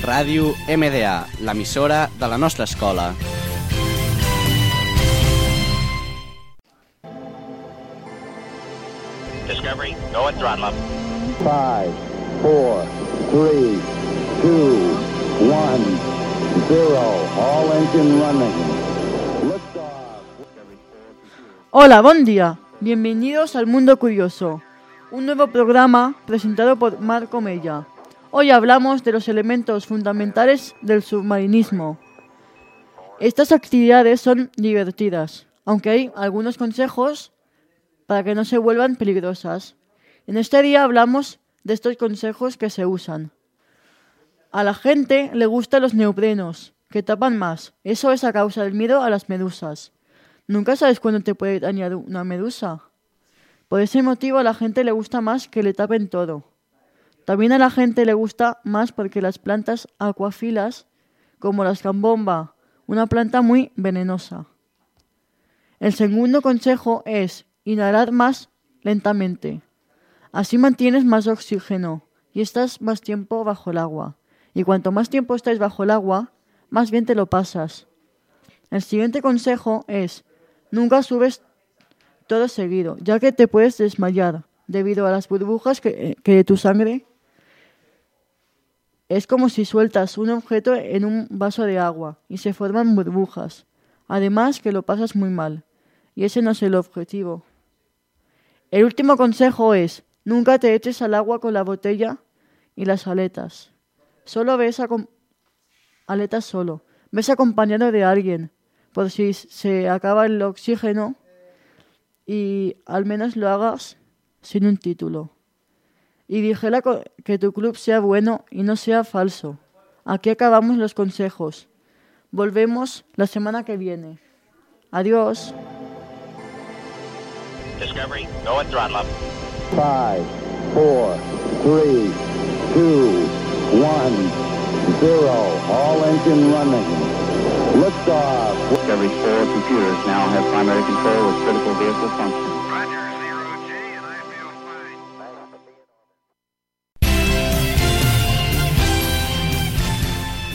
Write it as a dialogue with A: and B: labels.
A: Ràdio MDA, l'emissora de la nostra escola.
B: Discovery, go and throttle up.
C: Five, four, three, two, one, zero. All engine running.
D: Hola, buen día. Bienvenidos al Mundo Curioso, un nuevo programa presentado por Marco Mella. Hoy hablamos de los elementos fundamentales del submarinismo. Estas actividades son divertidas, aunque hay algunos consejos para que no se vuelvan peligrosas. En este día hablamos de estos consejos que se usan. A la gente le gustan los neoprenos, que tapan más. Eso es a causa del miedo a las medusas. Nunca sabes cuándo te puede dañar una medusa. Por ese motivo a la gente le gusta más que le tapen todo. También a la gente le gusta más porque las plantas acuafilas, como la escambomba, una planta muy venenosa. El segundo consejo es inhalar más lentamente. Así mantienes más oxígeno y estás más tiempo bajo el agua. Y cuanto más tiempo estés bajo el agua, más bien te lo pasas. El siguiente consejo es nunca subes todo seguido, ya que te puedes desmayar debido a las burbujas que, que de tu sangre es como si sueltas un objeto en un vaso de agua y se forman burbujas. Además que lo pasas muy mal. Y ese no es el objetivo. El último consejo es, nunca te eches al agua con la botella y las aletas. Solo ves a aletas solo. Ves acompañado de alguien, por si se acaba el oxígeno y al menos lo hagas sin un título y díjela que tu club sea bueno y no sea falso. Aquí acabamos los consejos. Volvemos la semana que viene. Adiós.
B: Discovery, go and throttle up.
C: Five, four, three, two, one, zero. All engine running. Liftoff.
E: Discovery 4 computers now have primary control of critical vehicle function.